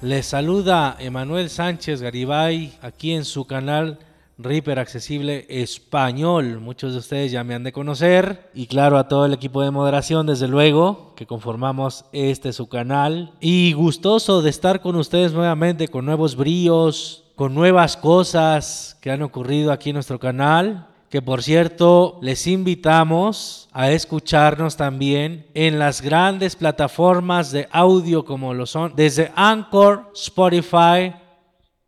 Les saluda Emanuel Sánchez Garibay aquí en su canal Reaper Accesible Español. Muchos de ustedes ya me han de conocer. Y claro a todo el equipo de moderación desde luego que conformamos este su canal. Y gustoso de estar con ustedes nuevamente con nuevos bríos, con nuevas cosas que han ocurrido aquí en nuestro canal que por cierto les invitamos a escucharnos también en las grandes plataformas de audio como lo son desde Anchor, Spotify,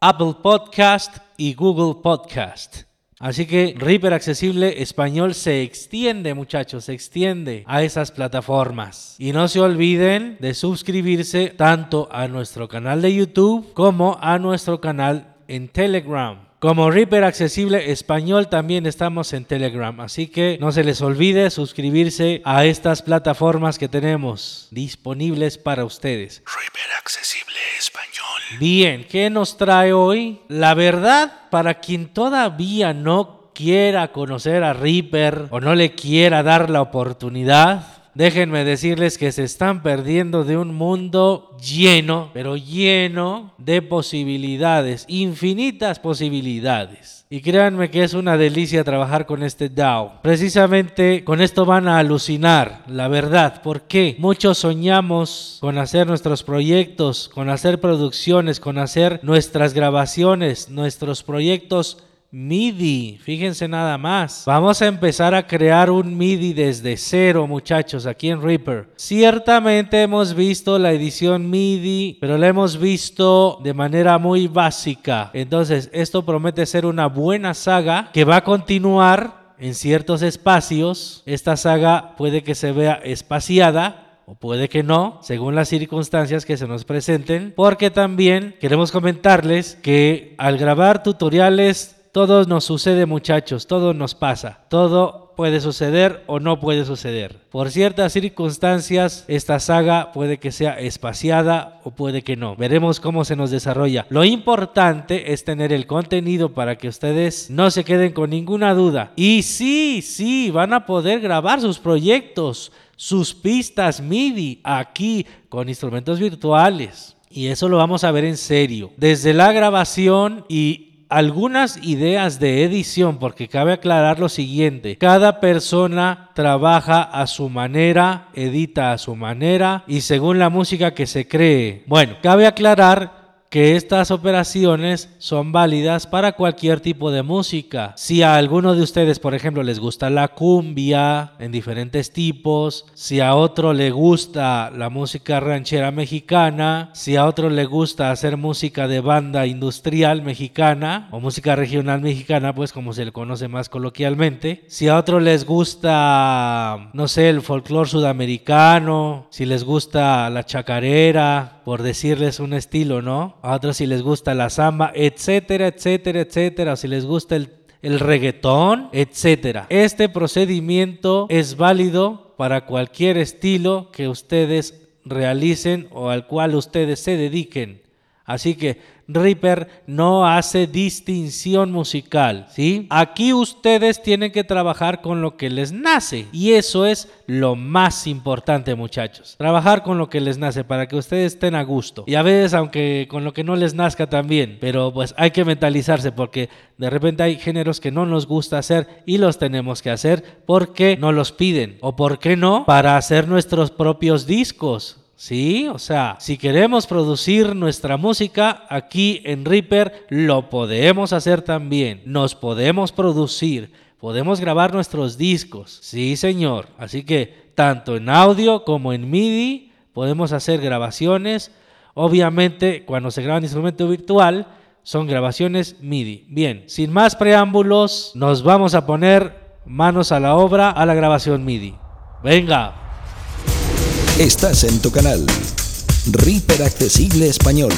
Apple Podcast y Google Podcast. Así que Reaper Accesible Español se extiende, muchachos, se extiende a esas plataformas. Y no se olviden de suscribirse tanto a nuestro canal de YouTube como a nuestro canal en Telegram. Como Reaper Accesible Español también estamos en Telegram, así que no se les olvide suscribirse a estas plataformas que tenemos disponibles para ustedes. Reaper Accesible Español. Bien, ¿qué nos trae hoy? La verdad, para quien todavía no quiera conocer a Reaper o no le quiera dar la oportunidad, déjenme decirles que se están perdiendo de un mundo lleno, pero lleno de posibilidades, infinitas posibilidades. Y créanme que es una delicia trabajar con este DAO. Precisamente con esto van a alucinar, la verdad. porque Muchos soñamos con hacer nuestros proyectos, con hacer producciones, con hacer nuestras grabaciones, nuestros proyectos MIDI, fíjense nada más. Vamos a empezar a crear un MIDI desde cero, muchachos, aquí en Reaper. Ciertamente hemos visto la edición MIDI, pero la hemos visto de manera muy básica. Entonces, esto promete ser una buena saga que va a continuar en ciertos espacios. Esta saga puede que se vea espaciada, o puede que no, según las circunstancias que se nos presenten, porque también queremos comentarles que al grabar tutoriales todo nos sucede muchachos, todo nos pasa, todo puede suceder o no puede suceder. Por ciertas circunstancias, esta saga puede que sea espaciada o puede que no. Veremos cómo se nos desarrolla. Lo importante es tener el contenido para que ustedes no se queden con ninguna duda. Y sí, sí, van a poder grabar sus proyectos, sus pistas MIDI aquí con instrumentos virtuales. Y eso lo vamos a ver en serio. Desde la grabación y algunas ideas de edición, porque cabe aclarar lo siguiente, cada persona trabaja a su manera, edita a su manera y según la música que se cree. Bueno, cabe aclarar que estas operaciones son válidas para cualquier tipo de música. Si a alguno de ustedes, por ejemplo, les gusta la cumbia en diferentes tipos, si a otro le gusta la música ranchera mexicana, si a otro le gusta hacer música de banda industrial mexicana o música regional mexicana, pues como se le conoce más coloquialmente, si a otro les gusta, no sé, el folclore sudamericano, si les gusta la chacarera, por decirles un estilo, ¿no? A otros si les gusta la samba, etcétera, etcétera, etcétera. si les gusta el, el reggaetón, etcétera. Este procedimiento es válido para cualquier estilo que ustedes realicen o al cual ustedes se dediquen. Así que Reaper no hace distinción musical, ¿sí? Aquí ustedes tienen que trabajar con lo que les nace y eso es lo más importante, muchachos. Trabajar con lo que les nace para que ustedes estén a gusto. Y a veces aunque con lo que no les nazca también, pero pues hay que mentalizarse porque de repente hay géneros que no nos gusta hacer y los tenemos que hacer porque no los piden o por qué no para hacer nuestros propios discos. Sí, o sea, si queremos producir nuestra música aquí en Reaper, lo podemos hacer también. Nos podemos producir, podemos grabar nuestros discos. Sí, señor. Así que tanto en audio como en MIDI podemos hacer grabaciones. Obviamente, cuando se graba en instrumento virtual, son grabaciones MIDI. Bien, sin más preámbulos, nos vamos a poner manos a la obra a la grabación MIDI. Venga. Estás en tu canal, Reaper Accesible Español.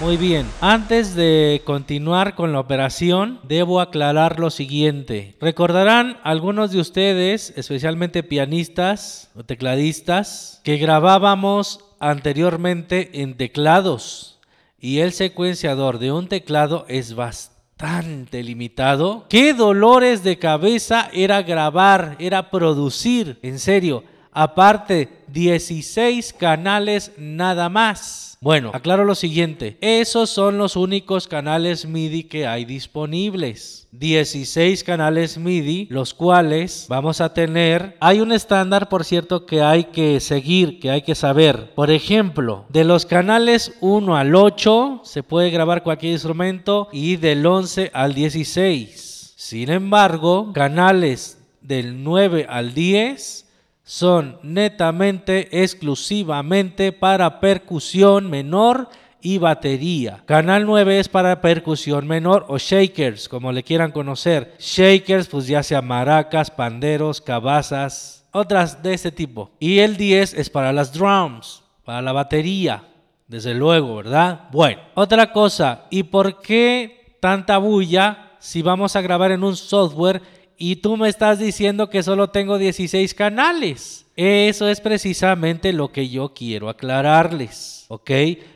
Muy bien, antes de continuar con la operación, debo aclarar lo siguiente. Recordarán algunos de ustedes, especialmente pianistas o tecladistas, que grabábamos anteriormente en teclados y el secuenciador de un teclado es bastante limitado. ¿Qué dolores de cabeza era grabar, era producir? En serio, aparte 16 canales nada más. Bueno, aclaro lo siguiente. Esos son los únicos canales MIDI que hay disponibles. 16 canales MIDI, los cuales vamos a tener. Hay un estándar, por cierto, que hay que seguir, que hay que saber. Por ejemplo, de los canales 1 al 8 se puede grabar cualquier instrumento y del 11 al 16. Sin embargo, canales del 9 al 10 son netamente, exclusivamente para percusión menor y batería. Canal 9 es para percusión menor o shakers, como le quieran conocer. Shakers, pues ya sea maracas, panderos, cabazas, otras de este tipo. Y el 10 es para las drums, para la batería, desde luego, ¿verdad? Bueno, otra cosa, ¿y por qué tanta bulla si vamos a grabar en un software y tú me estás diciendo que solo tengo 16 canales. Eso es precisamente lo que yo quiero aclararles, ¿ok?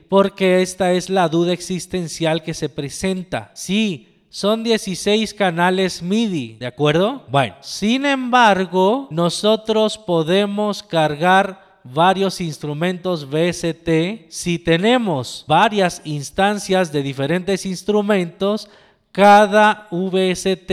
Porque esta es la duda existencial que se presenta. Sí, son 16 canales MIDI, ¿de acuerdo? Bueno, sin embargo, nosotros podemos cargar varios instrumentos VST si tenemos varias instancias de diferentes instrumentos cada VST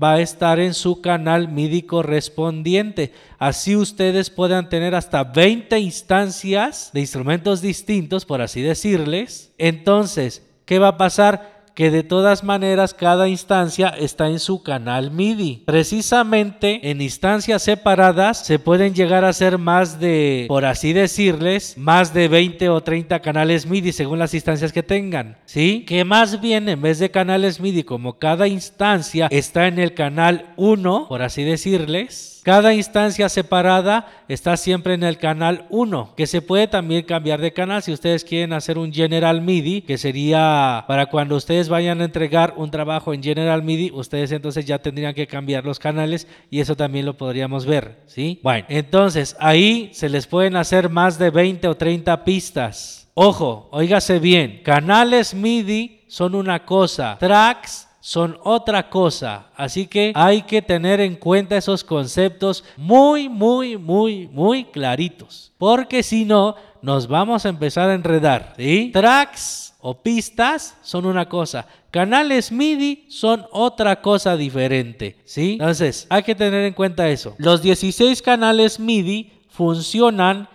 va a estar en su canal MIDI correspondiente. Así ustedes puedan tener hasta 20 instancias de instrumentos distintos, por así decirles. Entonces, ¿qué va a pasar? Que de todas maneras cada instancia está en su canal MIDI. Precisamente en instancias separadas se pueden llegar a ser más de, por así decirles, más de 20 o 30 canales MIDI según las instancias que tengan. ¿Sí? Que más bien en vez de canales MIDI, como cada instancia está en el canal 1, por así decirles, cada instancia separada está siempre en el canal 1, que se puede también cambiar de canal si ustedes quieren hacer un General MIDI, que sería para cuando ustedes vayan a entregar un trabajo en General MIDI, ustedes entonces ya tendrían que cambiar los canales y eso también lo podríamos ver, ¿sí? Bueno, entonces ahí se les pueden hacer más de 20 o 30 pistas. Ojo, óigase bien, canales MIDI son una cosa, tracks son otra cosa. Así que hay que tener en cuenta esos conceptos muy, muy, muy, muy claritos. Porque si no, nos vamos a empezar a enredar. Tracks o pistas son una cosa. Canales MIDI son otra cosa diferente. ¿sí? Entonces, hay que tener en cuenta eso. Los 16 canales MIDI funcionan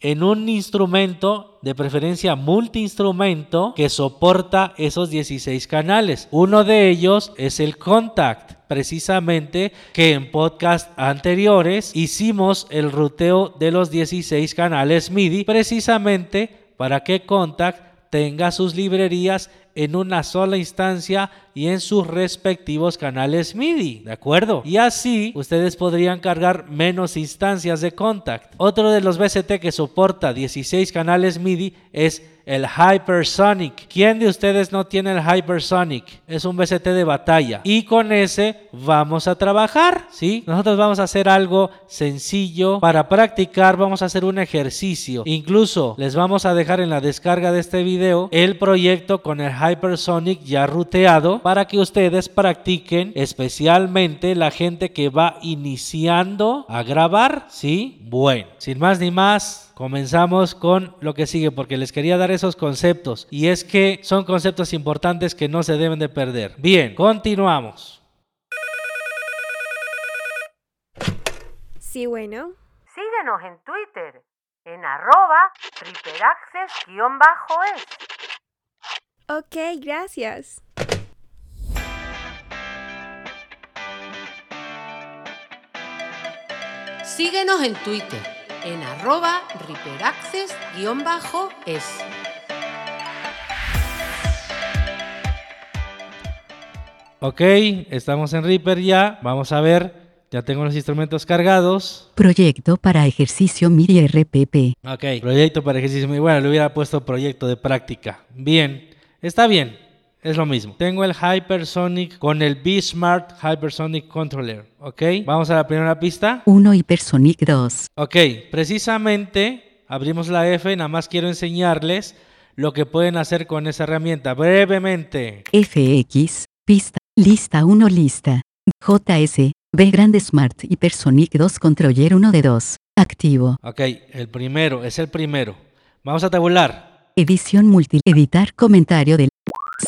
en un instrumento, de preferencia multiinstrumento, que soporta esos 16 canales. Uno de ellos es el Contact, precisamente que en podcast anteriores hicimos el ruteo de los 16 canales MIDI, precisamente para que Contact tenga sus librerías en una sola instancia y en sus respectivos canales MIDI, ¿de acuerdo? Y así ustedes podrían cargar menos instancias de contact. Otro de los BCT que soporta 16 canales MIDI es el Hypersonic. ¿Quién de ustedes no tiene el Hypersonic? Es un BCT de batalla. Y con ese vamos a trabajar, ¿sí? Nosotros vamos a hacer algo sencillo para practicar, vamos a hacer un ejercicio. Incluso les vamos a dejar en la descarga de este video el proyecto con el Hypersonic ya ruteado para que ustedes practiquen, especialmente la gente que va iniciando a grabar, ¿sí? Bueno, sin más ni más, comenzamos con lo que sigue porque les quería dar esos conceptos y es que son conceptos importantes que no se deben de perder. Bien, continuamos. Sí, bueno. Síguenos en Twitter en arroba es Ok, gracias. Síguenos en Twitter en arroba riperaccess-es. Ok, estamos en Reaper ya. Vamos a ver. Ya tengo los instrumentos cargados. Proyecto para ejercicio MIDI RPP. Ok, proyecto para ejercicio MIDI. Bueno, le hubiera puesto proyecto de práctica. Bien. Está bien, es lo mismo. Tengo el Hypersonic con el B-Smart Hypersonic Controller, ¿ok? Vamos a la primera pista. 1 Hypersonic 2. Ok, precisamente abrimos la F, nada más quiero enseñarles lo que pueden hacer con esa herramienta brevemente. FX, pista, lista 1 lista. JS, B Grande Smart Hypersonic 2 Controller 1 de 2. Activo. Ok, el primero, es el primero. Vamos a tabular. Edición multi. Editar comentario del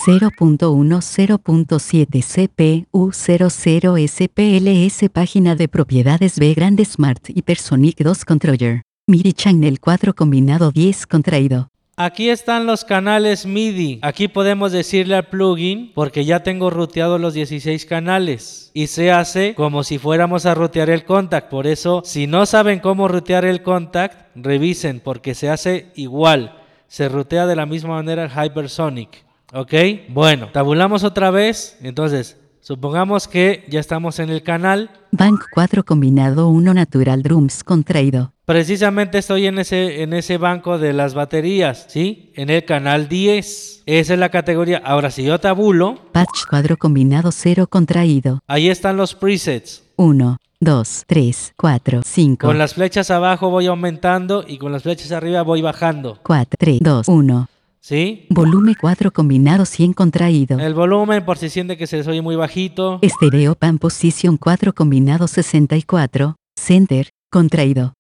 0.10.7 CPU00 SPLS Página de propiedades B Grande Smart Hypersonic 2 Controller. MIDI Channel 4 combinado 10 contraído. Aquí están los canales MIDI. Aquí podemos decirle al plugin porque ya tengo ruteado los 16 canales y se hace como si fuéramos a rutear el contact. Por eso, si no saben cómo rutear el contact, revisen porque se hace igual. Se rutea de la misma manera el Hypersonic. ¿Ok? Bueno, tabulamos otra vez. Entonces, supongamos que ya estamos en el canal. Bank 4 combinado 1 Natural Drums contraído. Precisamente estoy en ese, en ese banco de las baterías, ¿sí? En el canal 10. Esa es la categoría. Ahora, si yo tabulo, Patch cuadro combinado 0 contraído. ahí están los presets. 1, 2, 3, 4, 5, Con las flechas abajo voy aumentando y con las flechas arriba voy bajando, 4, 3, 2, 1. ¿sí? Volumen 4 combinado 100 contraído. El volumen, por si siente que se les oye muy bajito. Estereo Pan Position 4 combinado 64. Center, contraído.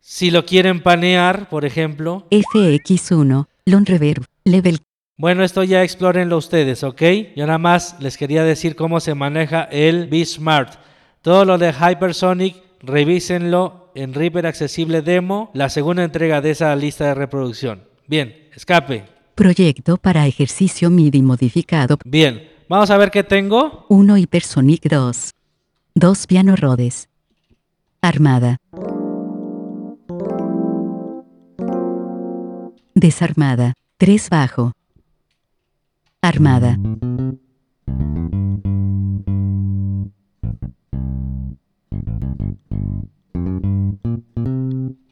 Si lo quieren panear, por ejemplo. FX1, Long Reverb, Level Bueno, esto ya explórenlo ustedes, ¿ok? Yo nada más les quería decir cómo se maneja el B-Smart. Todo lo de Hypersonic, revísenlo en Reaper Accesible Demo, la segunda entrega de esa lista de reproducción. Bien, escape. Proyecto para ejercicio MIDI modificado. Bien, vamos a ver qué tengo. 1 Hypersonic 2. 2 Piano Rhodes. Armada. Desarmada. 3 bajo. Armada.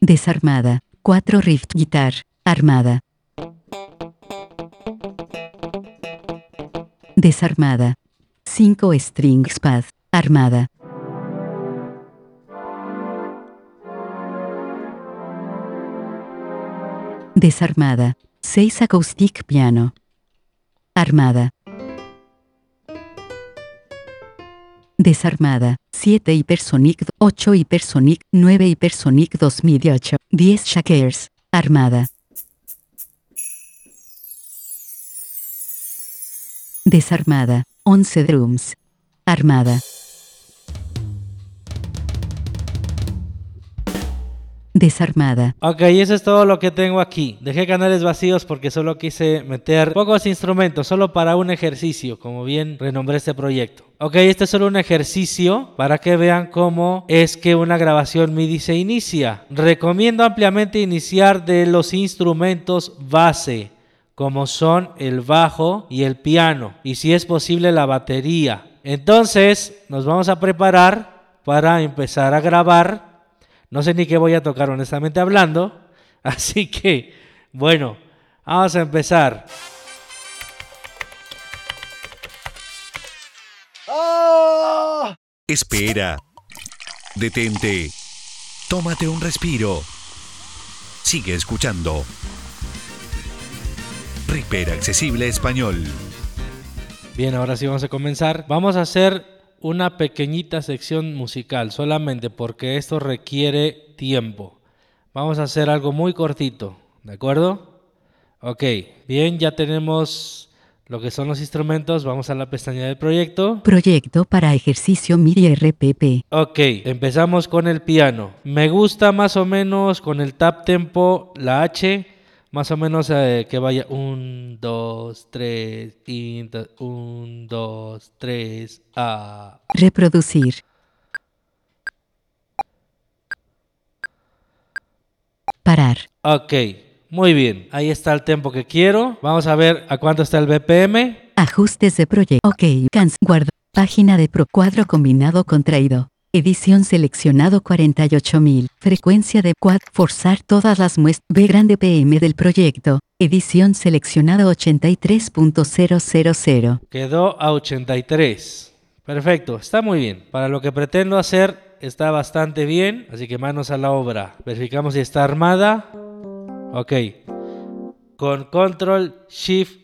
Desarmada. 4 Rift Guitar. Armada. Desarmada. 5 Strings Pad. Armada. Desarmada. 6 Acoustic Piano. Armada. Desarmada. 7 Hypersonic 8 Hypersonic 9 Hypersonic 2008 10 Shakers. Armada. Desarmada. 11 Drums. Armada. Desarmada. Ok, eso es todo lo que tengo aquí. Dejé canales vacíos porque solo quise meter pocos instrumentos, solo para un ejercicio, como bien renombré este proyecto. Ok, este es solo un ejercicio para que vean cómo es que una grabación MIDI se inicia. Recomiendo ampliamente iniciar de los instrumentos base, como son el bajo y el piano, y si es posible la batería. Entonces, nos vamos a preparar para empezar a grabar no sé ni qué voy a tocar honestamente hablando. Así que, bueno, vamos a empezar. Espera. Detente. Tómate un respiro. Sigue escuchando. Reaper Accesible Español. Bien, ahora sí vamos a comenzar. Vamos a hacer una pequeñita sección musical, solamente porque esto requiere tiempo. Vamos a hacer algo muy cortito, ¿de acuerdo? Ok, bien, ya tenemos lo que son los instrumentos. Vamos a la pestaña del proyecto. Proyecto para ejercicio MIDI RPP. Ok, empezamos con el piano. Me gusta más o menos con el tap tempo, la H, más o menos eh, que vaya 1, 2, 3, 1, 2, 3, A. Reproducir. Parar. Ok, muy bien. Ahí está el tempo que quiero. Vamos a ver a cuánto está el BPM. Ajustes de proyecto. Ok. Cans. Guarda. Página de pro. Cuadro combinado contraído. Edición seleccionado 48000. Frecuencia de quad. Forzar todas las muestras. B grande PM del proyecto. Edición seleccionada 83.000. Quedó a 83. Perfecto, está muy bien. Para lo que pretendo hacer está bastante bien, así que manos a la obra. Verificamos si está armada. Ok. Con control shift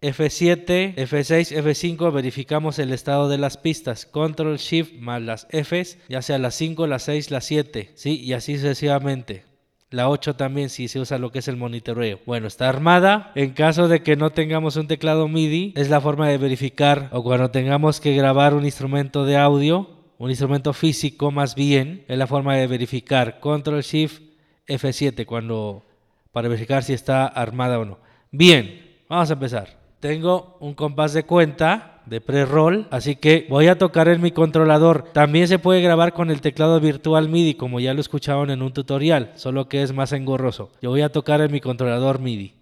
F7, F6, F5 verificamos el estado de las pistas. Control Shift más las Fs, ya sea las 5, las 6, las 7, ¿sí? Y así sucesivamente. La 8 también si se usa lo que es el monitoreo. Bueno, está armada. En caso de que no tengamos un teclado MIDI, es la forma de verificar o cuando tengamos que grabar un instrumento de audio, un instrumento físico más bien, es la forma de verificar Control Shift F7 cuando para verificar si está armada o no. Bien, vamos a empezar. Tengo un compás de cuenta de pre-roll, así que voy a tocar en mi controlador. También se puede grabar con el teclado virtual MIDI, como ya lo escucharon en un tutorial, solo que es más engorroso. Yo voy a tocar en mi controlador MIDI.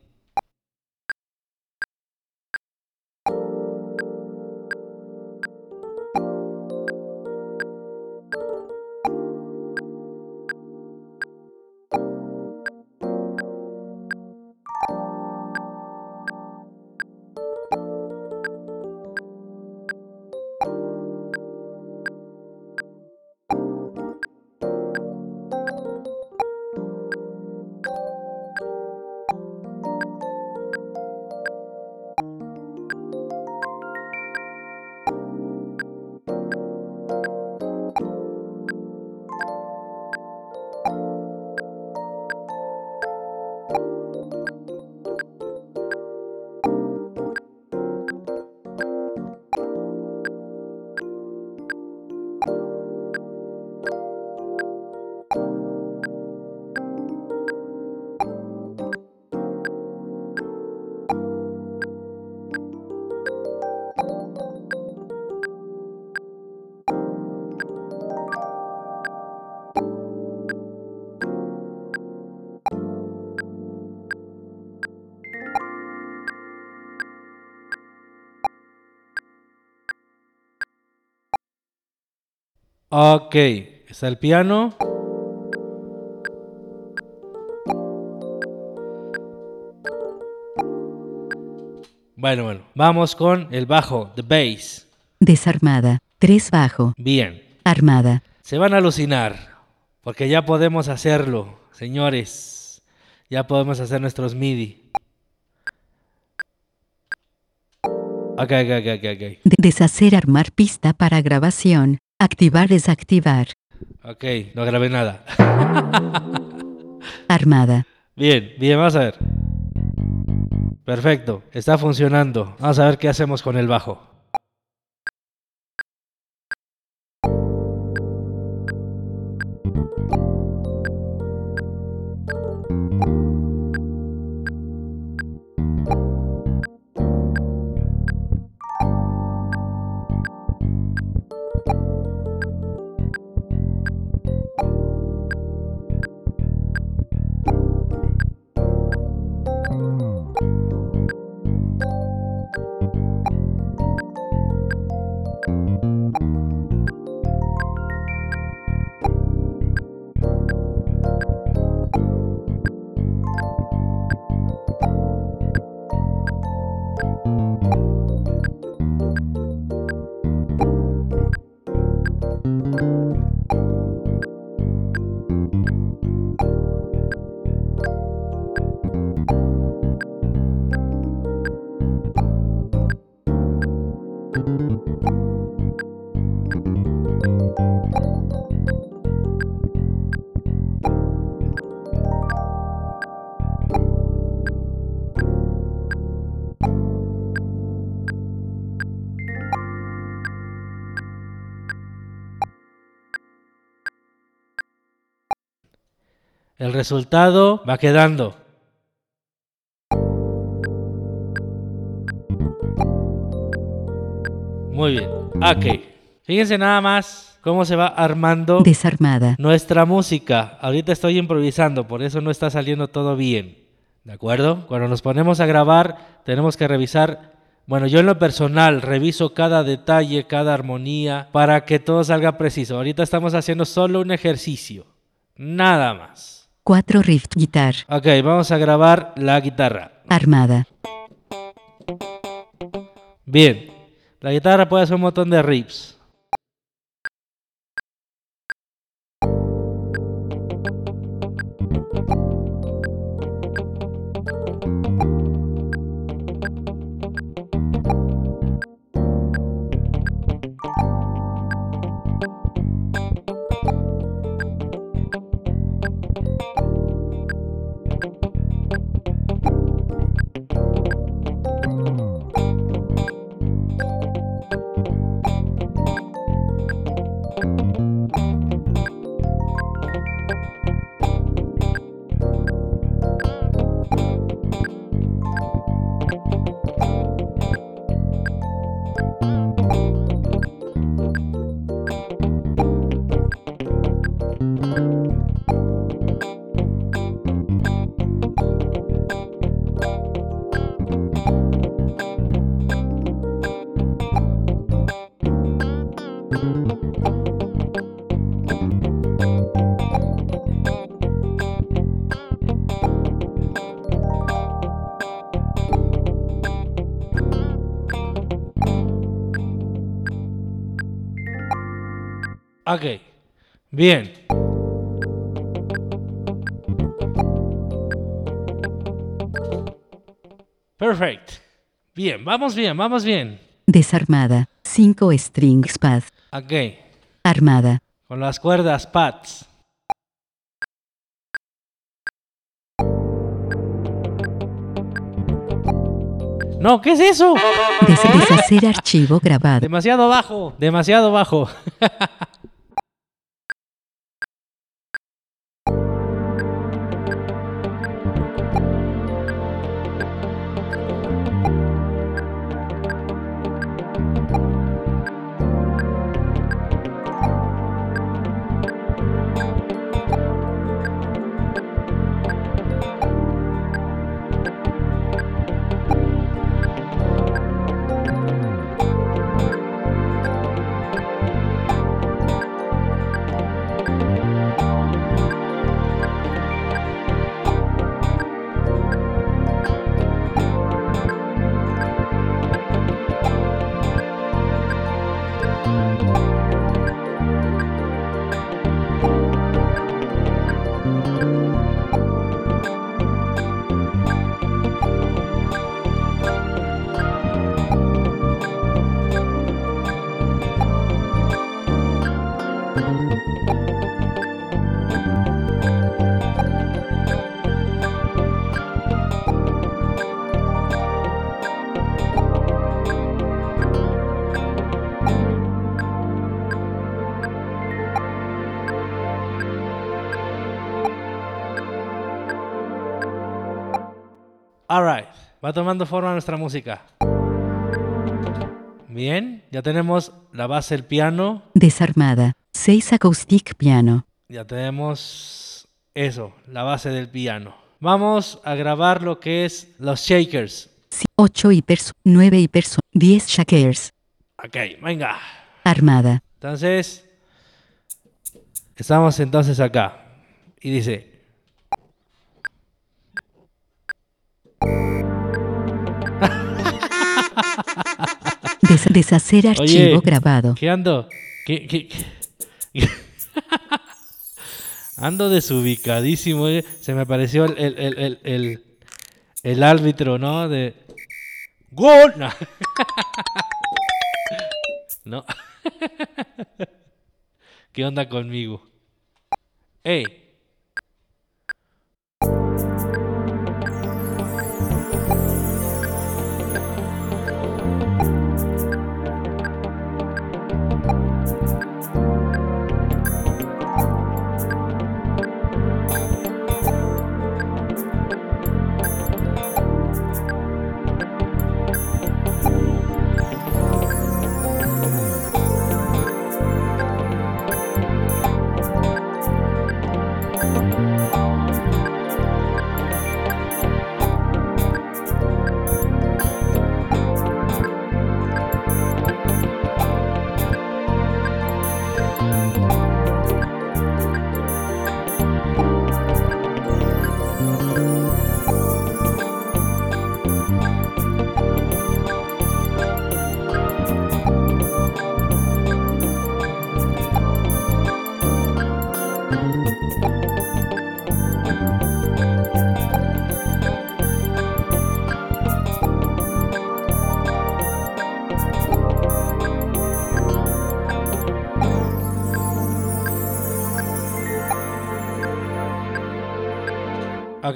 Ok, está el piano. Bueno, bueno, vamos con el bajo, the bass. Desarmada. 3 bajo. Bien, Armada. se van a alucinar, porque ya podemos hacerlo, señores. Ya podemos hacer nuestros MIDI. Ok, ok, ok, ok, ok. De- deshacer armar pista para grabación. Activar desactivar. Ok, no grabé nada. Armada. Bien, bien, vamos a ver. Perfecto, está funcionando. Vamos a ver qué hacemos con el bajo. El resultado va quedando. Muy bien. Ok. Fíjense nada más cómo se va armando Desarmada. nuestra música. Ahorita estoy improvisando, por eso no está saliendo todo bien. ¿De acuerdo? Cuando nos ponemos a grabar, tenemos que revisar Bueno, yo en lo personal reviso cada detalle, cada armonía, para que todo salga preciso. Ahorita estamos haciendo solo un ejercicio, nada más. 4 riff guitar. Ok, vamos a grabar la guitarra. Armada. Bien, la guitarra puede hacer un montón de riffs. Ok, bien. Perfect. Bien, vamos bien, vamos bien. Desarmada. 5 strings pad. Ok, Armada. con las cuerdas pads. No, ¿qué es eso? Des- deshacer archivo grabado. Demasiado bajo, demasiado bajo. va tomando forma nuestra música. Bien, ya tenemos la base del piano, Desarmada. 6 acoustic piano. ya tenemos eso, la base del piano. Vamos a grabar lo que es los shakers. 8 hiperso. 9 hiperso. 10 shakers. Ok, venga. Armada. Entonces, estamos entonces acá. Y dice, Des- deshacer archivo Oye. grabado. ¿qué ando? ¿Qué, qué- qué? ando desubicadísimo. eh. Se me apareció el, el, el, el, el- el árbitro, ¿no? De... ¡Gol! No. No. ¿Qué onda conmigo? ¡Ey!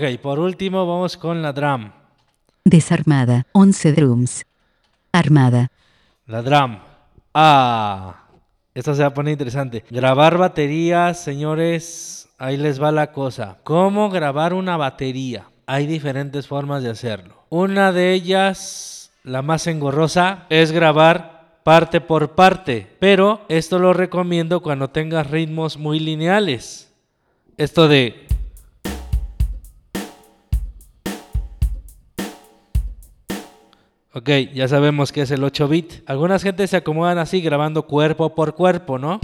Ok, por último vamos con la drum. Desarmada. 11 drums. Armada. La drum. Ah, esto se va a poner interesante. Grabar baterías, señores, ahí les va la cosa. ¿Cómo grabar una batería? Hay diferentes formas de hacerlo. Una de ellas, la más engorrosa, es grabar parte por parte. Pero esto lo recomiendo cuando tengas ritmos muy lineales. Esto de... Ok, ya sabemos que es el 8 bit. Algunas gentes se acomodan así grabando cuerpo por cuerpo, ¿no?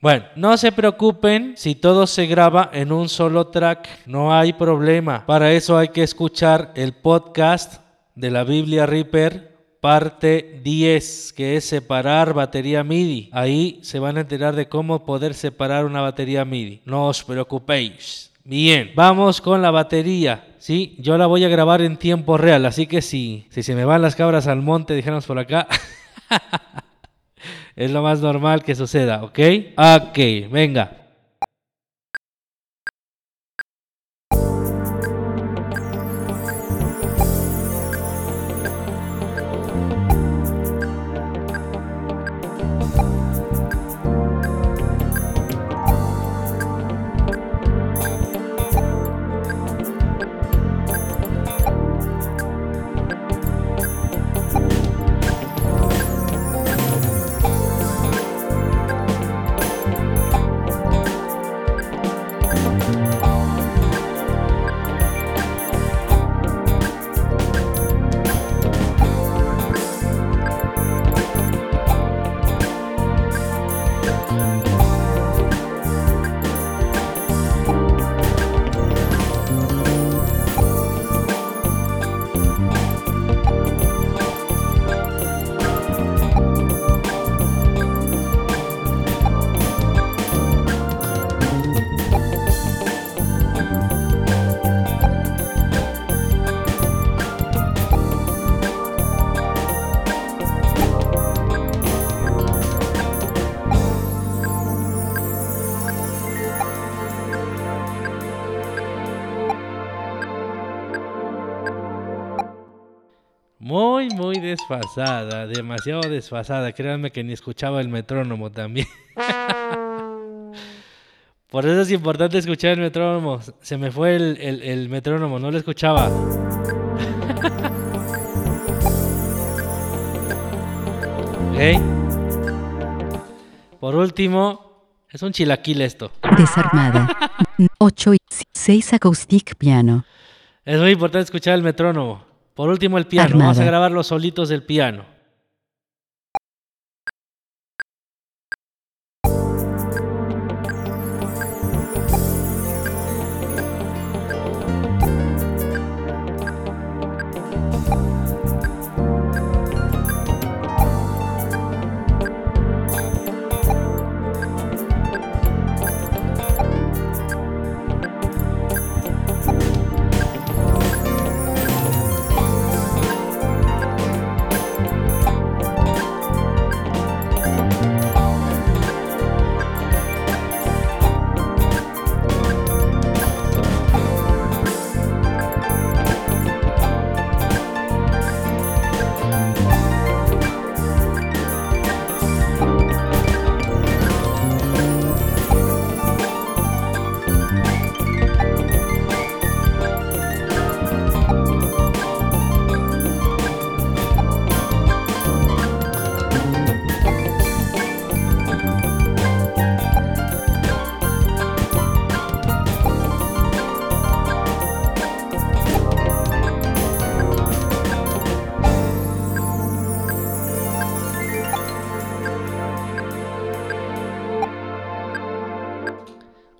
Bueno, no se preocupen si todo se graba en un solo track, no hay problema. Para eso hay que escuchar el podcast de la Biblia Reaper, parte 10, que es separar batería MIDI. Ahí se van a enterar de cómo poder separar una batería MIDI. No os preocupéis. Bien, vamos con la batería. Sí, yo la voy a grabar en tiempo real, así que si, si se me van las cabras al monte, dijéramos por acá. es lo más normal que suceda, ¿ok? Ok, venga. Muy, muy desfasada, demasiado desfasada. Créanme que ni escuchaba el metrónomo también. Por eso es importante escuchar el metrónomo. Se me fue el, el- el metrónomo, no lo escuchaba. Por último, es un chilaquil esto. Desarmada. 8 y 6 acoustic piano. Es muy importante escuchar el metrónomo. Por último, el piano. Vamos a Armada. grabar los solitos del piano.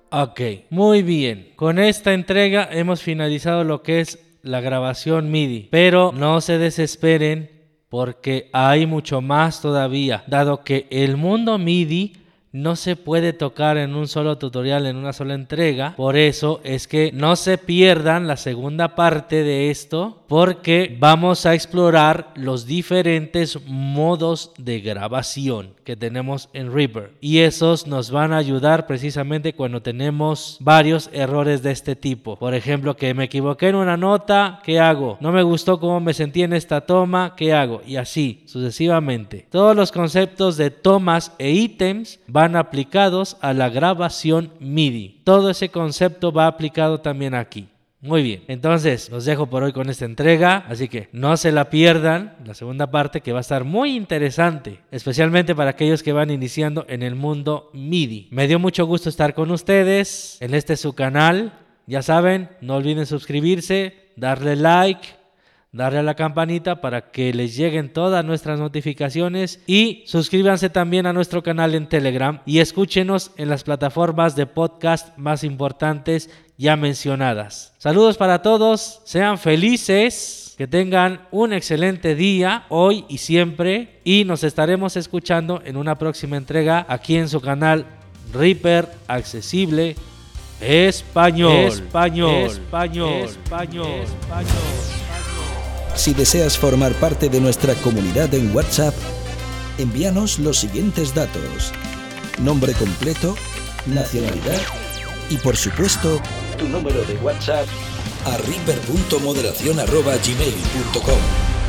Ok, muy bien. Con esta entrega hemos finalizado lo que es la grabación MIDI. Pero no se desesperen porque hay mucho más todavía, dado que el mundo MIDI no se puede tocar en un solo tutorial, en una sola entrega. Por eso es que no se pierdan la segunda parte de esto porque vamos a explorar los diferentes modos de grabación que tenemos en Reaper. Y esos nos van a ayudar precisamente cuando tenemos varios errores de este tipo. Por ejemplo, que me equivoqué en una nota, ¿qué hago? No me gustó cómo me sentí en esta toma, ¿qué hago? Y así sucesivamente. Todos los conceptos de tomas e ítems van aplicados a la grabación MIDI. Todo ese concepto va aplicado también aquí. Muy bien, entonces los dejo por hoy con esta entrega, así que no se la pierdan, la segunda parte que va a estar muy interesante, especialmente para aquellos que van iniciando en el mundo MIDI. Me dio mucho gusto estar con ustedes en este su canal, ya saben, no olviden suscribirse, darle like, darle a la campanita para que les lleguen todas nuestras notificaciones y suscríbanse también a nuestro canal en Telegram y escúchenos en las plataformas de podcast más importantes ya mencionadas. Saludos para todos, sean felices, que tengan un excelente día hoy y siempre y nos estaremos escuchando en una próxima entrega aquí en su canal Reaper Accesible Español. Español. Español. Español. Español. Si deseas formar parte de nuestra comunidad en WhatsApp, envíanos los siguientes datos. Nombre completo, nacionalidad y por supuesto tu número de WhatsApp a river.moderación.gmail.com